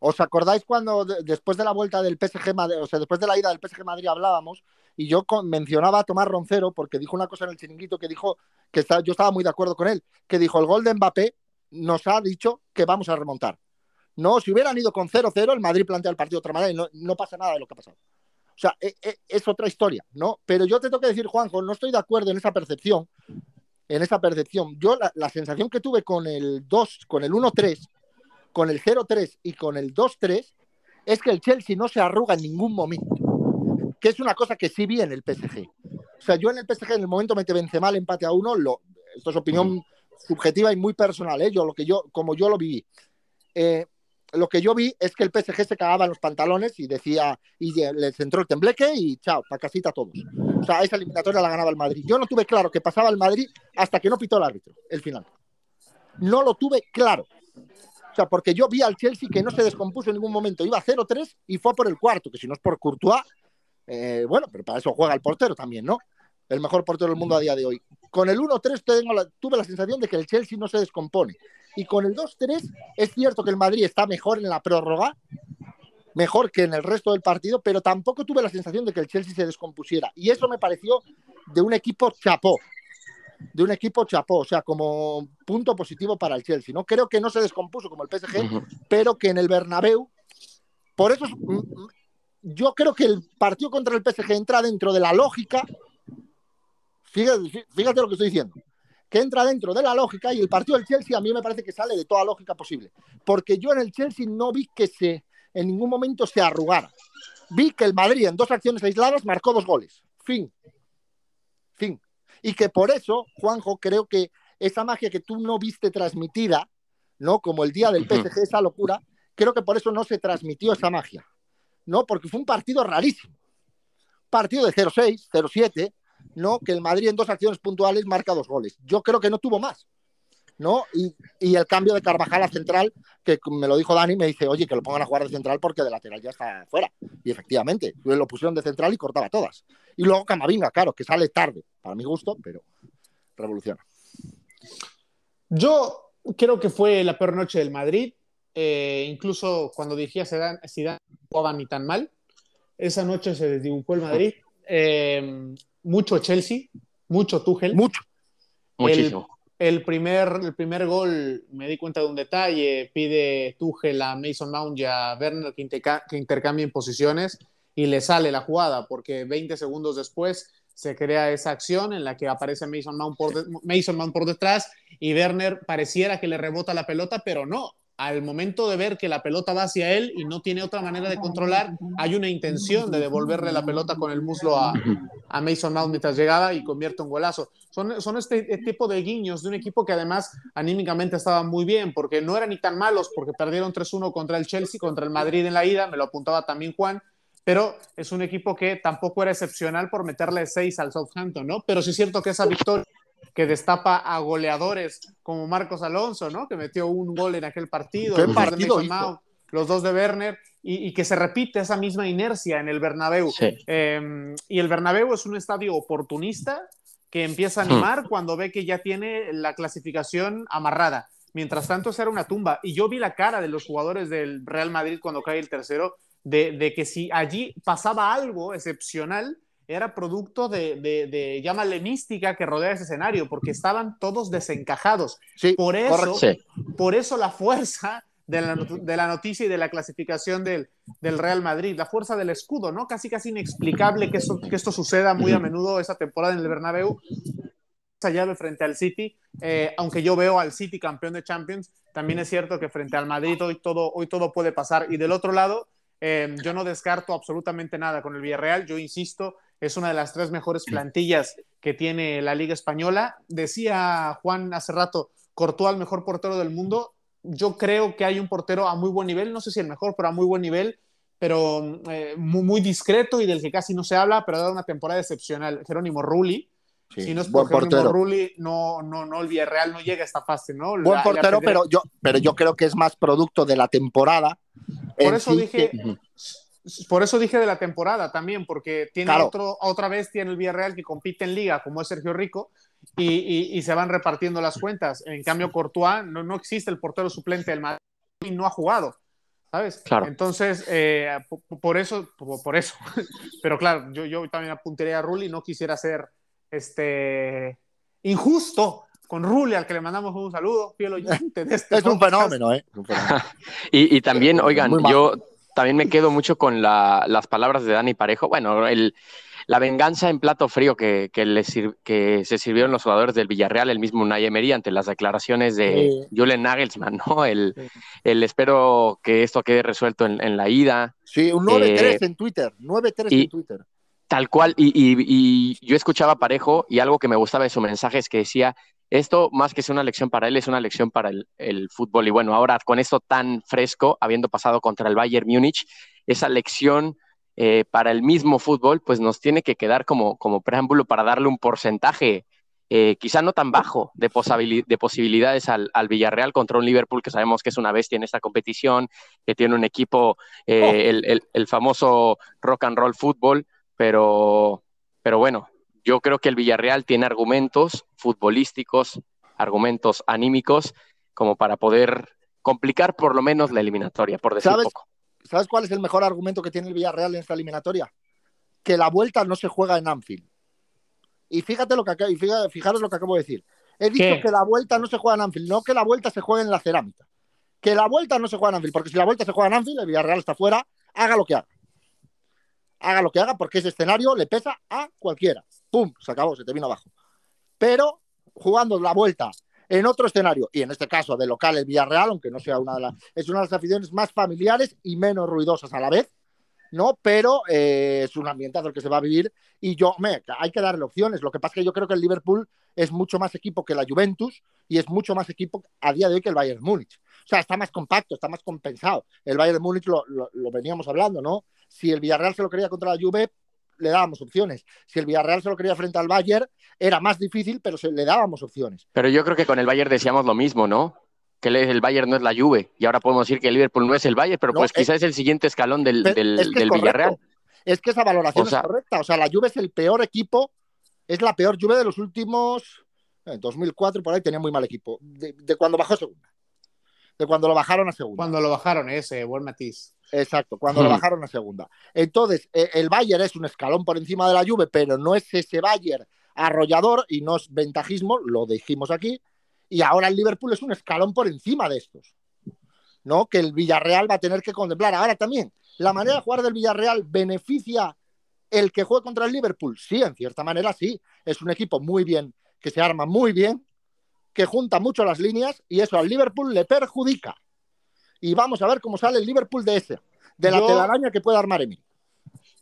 ¿Os acordáis cuando después de la vuelta del PSG Madrid, o sea, después de la ida del PSG Madrid hablábamos y yo mencionaba a Tomás Roncero porque dijo una cosa en el chiringuito que dijo que yo estaba muy de acuerdo con él, que dijo el gol de Mbappé nos ha dicho que vamos a remontar. No, si hubieran ido con 0-0, el Madrid plantea el partido de otra manera y no, pasa nada de lo que ha pasado. O sea, e, e, es, otra historia, ¿no? Pero yo te tengo que decir, Juanjo, no estoy de acuerdo en esa percepción. En esa percepción. Yo la sensación que tuve con el 2, con el 1-3, con el 0-3 y con el 2-3 es que el Chelsea no se arruga en ningún momento, que es una cosa que sí vi en el PSG. O sea, yo en el PSG en el momento me te vence mal empate a uno, lo, esto es opinión subjetiva y muy personal, ¿eh? yo, lo que yo, como yo lo viví. Eh, lo que yo vi es que el PSG se cagaba en los pantalones y decía, y le centró el tembleque y chao, para casita todos. O sea, esa eliminatoria la ganaba el Madrid. Yo no tuve claro que pasaba el Madrid hasta que no pitó el árbitro, el final. No lo tuve claro. Sea, porque yo vi al Chelsea que no se descompuso en ningún momento. Iba 0-3 y fue por el cuarto, que si no es por Courtois, eh, bueno, pero para eso juega el portero también, ¿no? El mejor portero del mundo a día de hoy. Con el 1-3 tuve la sensación de que el Chelsea no se descompone. Y con el 2-3 es cierto que el Madrid está mejor en la prórroga, mejor que en el resto del partido, pero tampoco tuve la sensación de que el Chelsea se descompusiera. Y eso me pareció de un equipo chapó, de un equipo chapó, o sea, como punto positivo para el Chelsea. ¿no? Creo que no se descompuso como el PSG, pero que en el Bernabéu, por eso yo creo que el partido contra el PSG entra dentro de la lógica, fíjate, fíjate lo que estoy diciendo, que entra dentro de la lógica y el partido del Chelsea a mí me parece que sale de toda lógica posible, porque yo en el Chelsea no vi que se en ningún momento se arrugara. Vi que el Madrid en dos acciones aisladas marcó dos goles. Fin. Y que por eso, Juanjo, creo que esa magia que tú no viste transmitida, ¿no? Como el día del PSG, esa locura, creo que por eso no se transmitió esa magia, ¿no? Porque fue un partido rarísimo. Partido de 0-6, 0-7, ¿no? Que el Madrid en dos acciones puntuales marca dos goles. Yo creo que no tuvo más. ¿no? Y, el cambio de Carvajal a central, que me lo dijo Dani, me dice, oye, que lo pongan a jugar de central porque de lateral ya está fuera. Y efectivamente, lo pusieron de central y cortaba todas. Y luego Camavinga, claro, que sale tarde, para mi gusto, pero revoluciona. Yo creo que fue la peor noche del Madrid. Eh, incluso cuando dirigía Zidane, Zidane no jugaba ni tan mal. Esa noche se desdibujó el Madrid. Eh, mucho Chelsea, mucho Tuchel. Mucho. Muchísimo. El primer, el primer gol, me di cuenta de un detalle, pide Tuchel a Mason Mount y a Werner que, que intercambien posiciones y le sale la jugada, porque 20 segundos después se crea esa acción en la que aparece Mason Mount por, Mason Mount por detrás y Werner pareciera que le rebota la pelota, pero no, al momento de ver que la pelota va hacia él y no tiene otra manera de controlar, hay una intención de devolverle la pelota con el muslo a, Mason Mount mientras llegaba y convierte un golazo. Son, son este tipo de guiños de un equipo que además anímicamente estaba muy bien, porque no eran ni tan malos, porque perdieron 3-1 contra el Chelsea, contra el Madrid en la ida, me lo apuntaba también Juan, pero es un equipo que tampoco era excepcional por meterle 6 al Southampton, ¿no? Pero sí es cierto que esa victoria que destapa a goleadores como Marcos Alonso, ¿no? Que metió un gol en aquel partido, los dos de Werner, y, que se repite esa misma inercia en el Bernabéu. Em, y el Bernabéu es un estadio oportunista que empieza a hmm. animar cuando ve que ya tiene la clasificación amarrada. Mientras tanto, esa era una tumba. Y yo vi la cara de los jugadores del Real Madrid cuando cae el tercero, de, de que si allí pasaba algo excepcional, era producto de, de, llámale mística que rodea ese escenario, porque estaban todos desencajados. por, eso, por eso la fuerza de la, noticia y de la clasificación del, Real Madrid, la fuerza del escudo, ¿no? Casi casi inexplicable que, que esto suceda muy a menudo esa temporada en el Bernabéu. Esa llave frente al City, eh, aunque yo veo al City campeón de Champions, también es cierto que frente al Madrid hoy todo, hoy todo puede pasar. Y del otro lado, eh, yo no descarto absolutamente nada con el Villarreal, yo insisto, es una de las tres mejores plantillas que tiene la Liga Española. Decía Juan hace rato, cortó al mejor portero del mundo. Yo creo que hay un portero a muy buen nivel, no sé si el mejor, pero a muy buen nivel, pero eh, muy, discreto y del que casi no se habla, pero ha dado una temporada excepcional. Jerónimo Rulli. si no es por Jerónimo Rulli, no, no, no, el Villarreal no llega a esta fase, ¿no? Buen portero, pero yo, pero yo creo que es más producto de la temporada. Por eso dije, por eso dije de la temporada también, porque tiene otro, otra bestia en el Villarreal que compite en liga, como es Sergio Rico, y, se van repartiendo las cuentas. En cambio, Courtois no, no existe el portero suplente del Madrid y no ha jugado. ¿Sabes? Claro. Entonces, eh, por, eso, por, eso. *laughs* Pero claro, yo, yo también apuntaría a Rulli, no quisiera ser este injusto con Rulli, al que le mandamos un saludo, fiel oyente de este *laughs* Es un fenómeno, ¿eh? *laughs* y, y, también, oigan, yo también me quedo mucho con las palabras de Dani Parejo. Bueno, el, la venganza en plato frío que, que, que se sirvieron los jugadores del Villarreal, el mismo Unai Emery, ante las declaraciones de Julen Nagelsmann, ¿no? El, el, espero que esto quede resuelto en, la ida. Sí, un 9-3 eh, en Twitter, 9-3 en Twitter. Tal cual, y, yo escuchaba Parejo y algo que me gustaba de su mensaje es que decía, esto más que ser una lección para él, es una lección para el, fútbol. Y bueno, ahora con esto tan fresco, habiendo pasado contra el Bayern Múnich, esa lección eh, para el mismo fútbol, pues nos tiene que quedar como, como preámbulo para darle un porcentaje, eh, quizá no tan bajo, de, de posibilidades al, Villarreal contra un Liverpool que sabemos que es una bestia en esta competición, que tiene un equipo, eh, oh. el, el famoso rock and roll fútbol pero, pero bueno, yo creo que el Villarreal tiene argumentos futbolísticos, argumentos anímicos, como para poder complicar por lo menos la eliminatoria, por decir poco. ¿Sabes cuál es el mejor argumento que tiene el Villarreal en esta eliminatoria? Que la vuelta no se juega en Anfield. Y fíjate lo que y fijaros lo que acabo de decir. He dicho que la vuelta no se juega en Anfield, no que la vuelta se juegue en la cerámica. Que la vuelta no se juega en Anfield, porque si la vuelta se juega en Anfield, el Villarreal está fuera, haga lo que haga haga lo que haga, porque ese escenario le pesa a cualquiera. ¡Pum! Se acabó, se te vino abajo. Pero jugando la vuelta en otro escenario, y en este caso de local el Villarreal, aunque no sea una de las, es una de las aficiones más familiares y menos ruidosas a la vez, ¿no? Pero eh, es un ambientazo el que se va a vivir y yo, me, hay que darle opciones. Lo que pasa es que yo creo que el Liverpool es mucho más equipo que la Juventus y es mucho más equipo a día de hoy que el Bayern Múnich. O sea, está más compacto, está más compensado. El Bayern Múnich lo, lo veníamos hablando, ¿no? Si el Villarreal se lo quería contra la Juve, le dábamos opciones. Si el Villarreal se lo quería frente al Bayern, era más difícil, pero se, le dábamos opciones. Pero yo creo que con el Bayern decíamos lo mismo, ¿no? Que el Bayern no es la Juve. Y ahora podemos decir que el Liverpool no es el Bayern, pero pues quizás es el siguiente escalón del, Villarreal. Es que esa valoración es correcta. O sea, la Juve es el peor equipo, es la peor Juve de los últimos. En 2004 por ahí tenía muy mal equipo. De, de cuando bajó segunda. De cuando lo bajaron a segunda. Cuando lo bajaron, ese, buen matiz. Exacto, cuando lo bajaron a segunda. Entonces, eh, el Bayern es un escalón por encima de la Juve, pero no es ese Bayern arrollador y no es ventajismo, lo dijimos aquí. Y ahora el Liverpool es un escalón por encima de estos. ¿No? Que el Villarreal va a tener que contemplar. Ahora también, la manera de jugar del Villarreal beneficia el que juegue contra el Liverpool. Sí, en cierta manera sí. Es un equipo muy bien, que se arma muy bien, que junta mucho las líneas y eso al Liverpool le perjudica y vamos a ver cómo sale el Liverpool de ese, de la telaraña que puede armar Emil.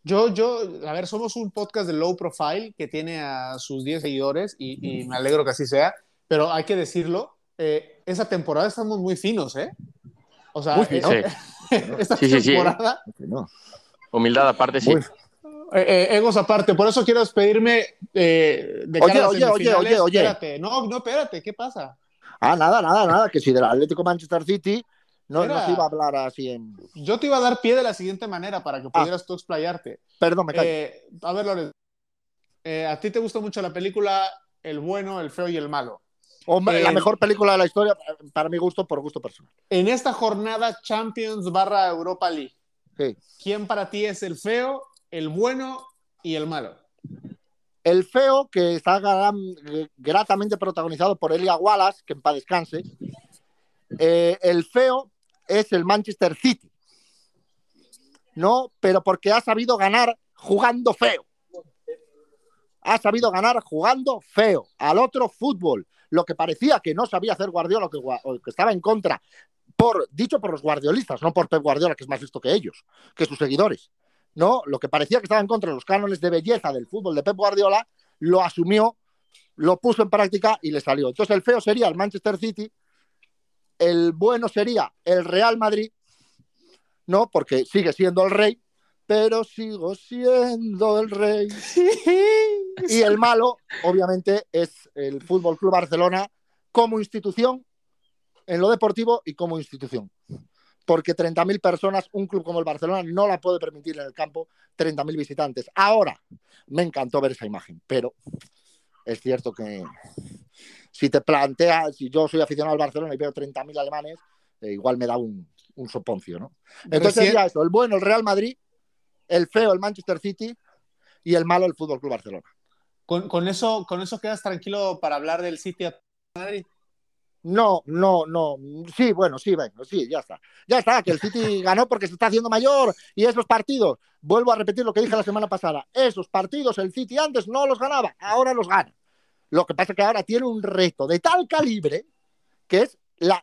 Yo, yo, a ver, somos un podcast de low profile que tiene a sus 10 seguidores y, me alegro que así sea, pero hay que decirlo, eh, esa temporada estamos muy finos, ¿eh? O sea, eh, *laughs* esta temporada... Humildad aparte, sí. Eh, egos aparte, por eso quiero despedirme de oye, oye, oye, oye, oye. Espérate, no, no, espérate, ¿qué pasa? Ah, nada, nada, nada, que si del Atlético Manchester City no, no te iba a hablar así en. Yo te iba a dar pie de la siguiente manera para que ah. pudieras tú explayarte. Perdón, me callo. Eh, a ver, Lorenzo. Eh, a ti te gustó mucho la película El bueno, el feo y el malo. Hombre, la mejor película de la historia, para mi gusto, por gusto personal. En esta jornada Champions barra Europa League, ¿quién para ti es el feo, el bueno y el malo? El feo, que está gratamente protagonizado por Elia Wallace, que en paz descanse. Eh, el feo es el Manchester City. No, pero porque ha sabido ganar jugando feo. Ha sabido ganar jugando feo. Al otro fútbol. Lo que parecía que no sabía hacer Guardiola, que, que estaba en contra, por, dicho por los guardiolistas, no por Pep Guardiola, que es más listo que ellos, que sus seguidores. No, lo que parecía que estaba en contra de los cánones de belleza del fútbol de Pep Guardiola, lo asumió, lo puso en práctica y le salió. Entonces el feo sería el Manchester City el bueno sería el Real Madrid, ¿no? Porque sigue siendo el rey, pero sigo siendo el rey. *laughs* Y el malo, obviamente, es el Fútbol Club Barcelona como institución en lo deportivo y como institución. Porque 30.000 personas, un club como el Barcelona no la puede permitir en el campo, 30.000 visitantes. Ahora, me encantó ver esa imagen, pero es cierto que si te planteas, si yo soy aficionado al Barcelona y veo 30.000 alemanes, eh, igual me da un, soponcio, ¿no? Entonces sería eso, el bueno el Real Madrid, el feo el Manchester City y el malo el Fútbol Club Barcelona. ¿Con, eso, ¿Con eso quedas tranquilo para hablar del City a Madrid? No, no, no. Sí, bueno, sí, bueno, sí, ya está. Ya está, que el City *laughs* ganó porque se está haciendo mayor y esos partidos, vuelvo a repetir lo que dije la semana pasada, esos partidos el City antes no los ganaba, ahora los gana. Lo que pasa es que ahora tiene un reto de tal calibre que es la,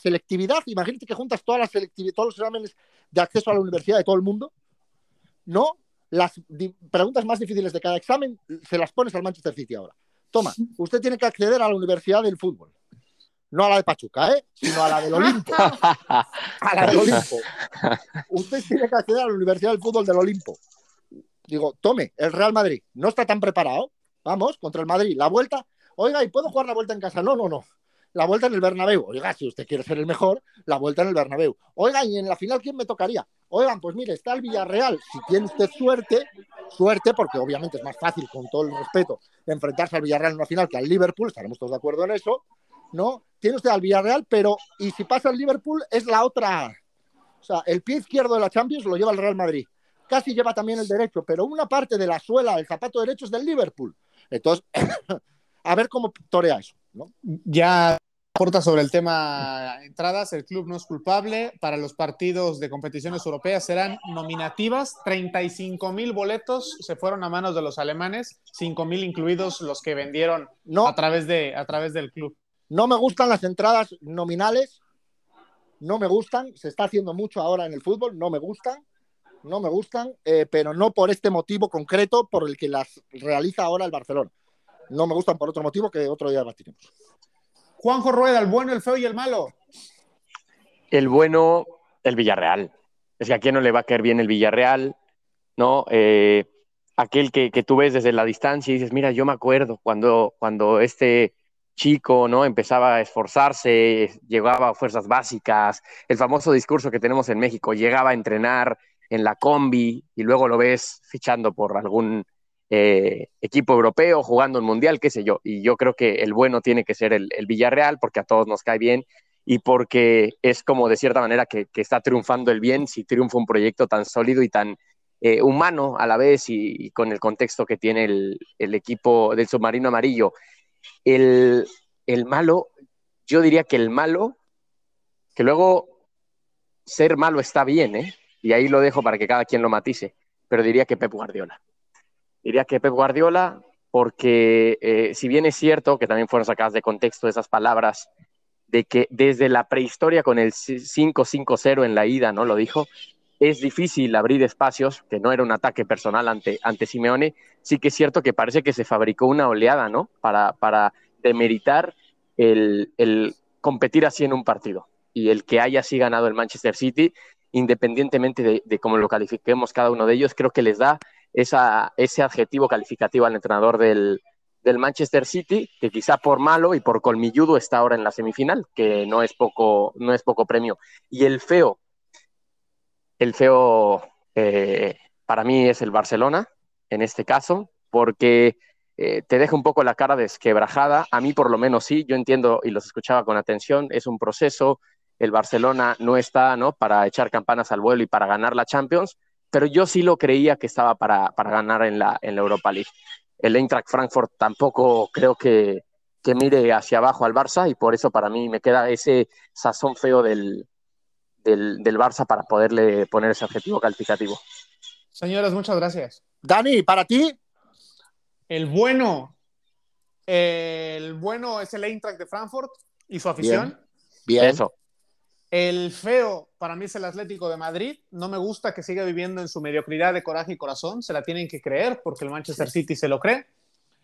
selectividad. Imagínate que juntas todas las todos los exámenes de acceso a la universidad de todo el mundo, ¿no? las preguntas más difíciles de cada examen se las pones al Manchester City ahora. Toma, usted tiene que acceder a la Universidad del Fútbol. No a la de Pachuca, ¿eh? sino a la del Olimpo. *laughs* a la del Olimpo. Usted tiene que acceder a la Universidad del Fútbol del Olimpo. Digo, tome, el Real Madrid no está tan preparado. Vamos, contra el Madrid. La vuelta. Oiga, ¿y puedo jugar la vuelta en casa? No, no, no. La vuelta en el Bernabéu. Oiga, si usted quiere ser el mejor, la vuelta en el Bernabéu. Oiga, ¿y en la final quién me tocaría? Oigan, pues mire, está el Villarreal. Si tiene usted suerte, suerte, porque obviamente es más fácil, con todo el respeto, enfrentarse al Villarreal en una final que al Liverpool, estaremos todos de acuerdo en eso, ¿no? Tiene usted al Villarreal, pero y si pasa al Liverpool es la otra. O sea, el pie izquierdo de la Champions lo lleva el Real Madrid. Casi lleva también el derecho, pero una parte de la suela, el zapato derecho es del Liverpool. Entonces, *coughs* a ver cómo torea eso, ¿no? Ya aporta sobre el tema entradas, el club no es culpable. Para los partidos de competiciones europeas serán nominativas. 35 mil boletos se fueron a manos de los alemanes, 5 mil incluidos los que vendieron No. a, través de, a través del club. No me gustan las entradas nominales, no me gustan, se está haciendo mucho ahora en el fútbol, no me gustan, no me gustan, eh, pero no por este motivo concreto por el que las realiza ahora el Barcelona. No me gustan por otro motivo que otro día debatiremos. Juanjo Rueda, el bueno, el feo y el malo. El bueno, el Villarreal. Es que a quién no le va a caer bien el Villarreal, ¿no? Eh, aquel que, que, tú ves desde la distancia y dices, mira, yo me acuerdo cuando, cuando este chico, ¿no? Empezaba a esforzarse, llegaba a fuerzas básicas, el famoso discurso que tenemos en México, llegaba a entrenar en la combi y luego lo ves fichando por algún eh, equipo europeo, jugando en mundial, qué sé yo. Y yo creo que el bueno tiene que ser el, Villarreal porque a todos nos cae bien y porque es como de cierta manera que, que está triunfando el bien si triunfa un proyecto tan sólido y tan eh, humano a la vez y, y, con el contexto que tiene el, el equipo del submarino amarillo. El, el malo, yo diría que el malo, que luego ser malo está bien, ¿eh? Y ahí lo dejo para que cada quien lo matice, pero diría que Pep Guardiola. Diría que Pep Guardiola, porque eh, si bien es cierto que también fueron sacadas de contexto esas palabras, de que desde la prehistoria con el 5-5-0 en la ida, ¿no? Lo dijo, es difícil abrir espacios, que no era un ataque personal ante, ante Simeone, sí que es cierto que parece que se fabricó una oleada, ¿no? Para, para demeritar el, el competir así en un partido y el que haya así ganado el Manchester City, independientemente de, cómo lo califiquemos cada uno de ellos, creo que les da esa, ese adjetivo calificativo al entrenador del, del, Manchester City, que quizá por malo y por colmilludo está ahora en la semifinal, que no es poco, no es poco premio. Y el feo, el feo eh, para mí es el Barcelona, en este caso, porque eh, te deja un poco la cara desquebrajada. A mí por lo menos sí, yo entiendo y los escuchaba con atención, es un proceso, el Barcelona no está ¿no? para echar campanas al vuelo y para ganar la Champions, pero yo sí lo creía que estaba para, para ganar en la, en la Europa League. El Eintracht Frankfurt tampoco creo que, que mire hacia abajo al Barça y por eso para mí me queda ese sazón feo del, del, del, Barça para poderle poner ese objetivo calificativo. Señores, muchas gracias. Dani, para ti. El bueno. El bueno es el Eintracht de Frankfurt y su afición. Bien. Bien. Eso. El feo para mí es el Atlético de Madrid. No me gusta que siga viviendo en su mediocridad de coraje y corazón. Se la tienen que creer porque el Manchester City se lo cree.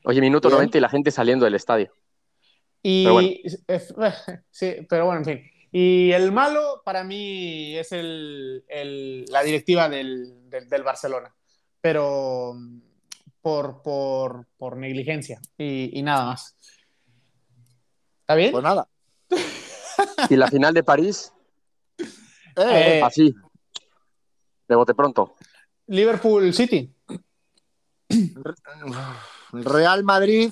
Oye, minuto Bien. 90 y la gente saliendo del estadio. Y pero bueno. *laughs* sí, pero bueno, en fin. Y el malo para mí es el, el, la directiva del, del, del, Barcelona, pero por, por, por negligencia y, y, nada más. ¿Está bien? Pues nada. ¿Y la final de París? Eh, Así. De bote pronto. Liverpool City. Real Madrid.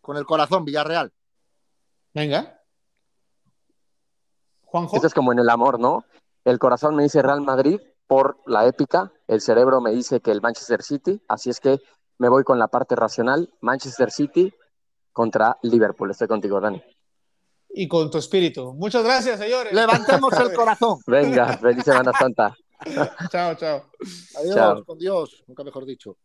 Con el corazón, Villarreal. Venga. Juanjo. Esto es como en el amor, ¿no? El corazón me dice Real Madrid por la épica, el cerebro me dice que el Manchester City, así es que me voy con la parte racional, Manchester City contra Liverpool. Estoy contigo, Dani. Y con tu espíritu. Muchas gracias, señores. Levantemos el corazón. *laughs* Venga, feliz Semana Santa. chao, chao. Adiós, chao. con Dios, nunca mejor dicho.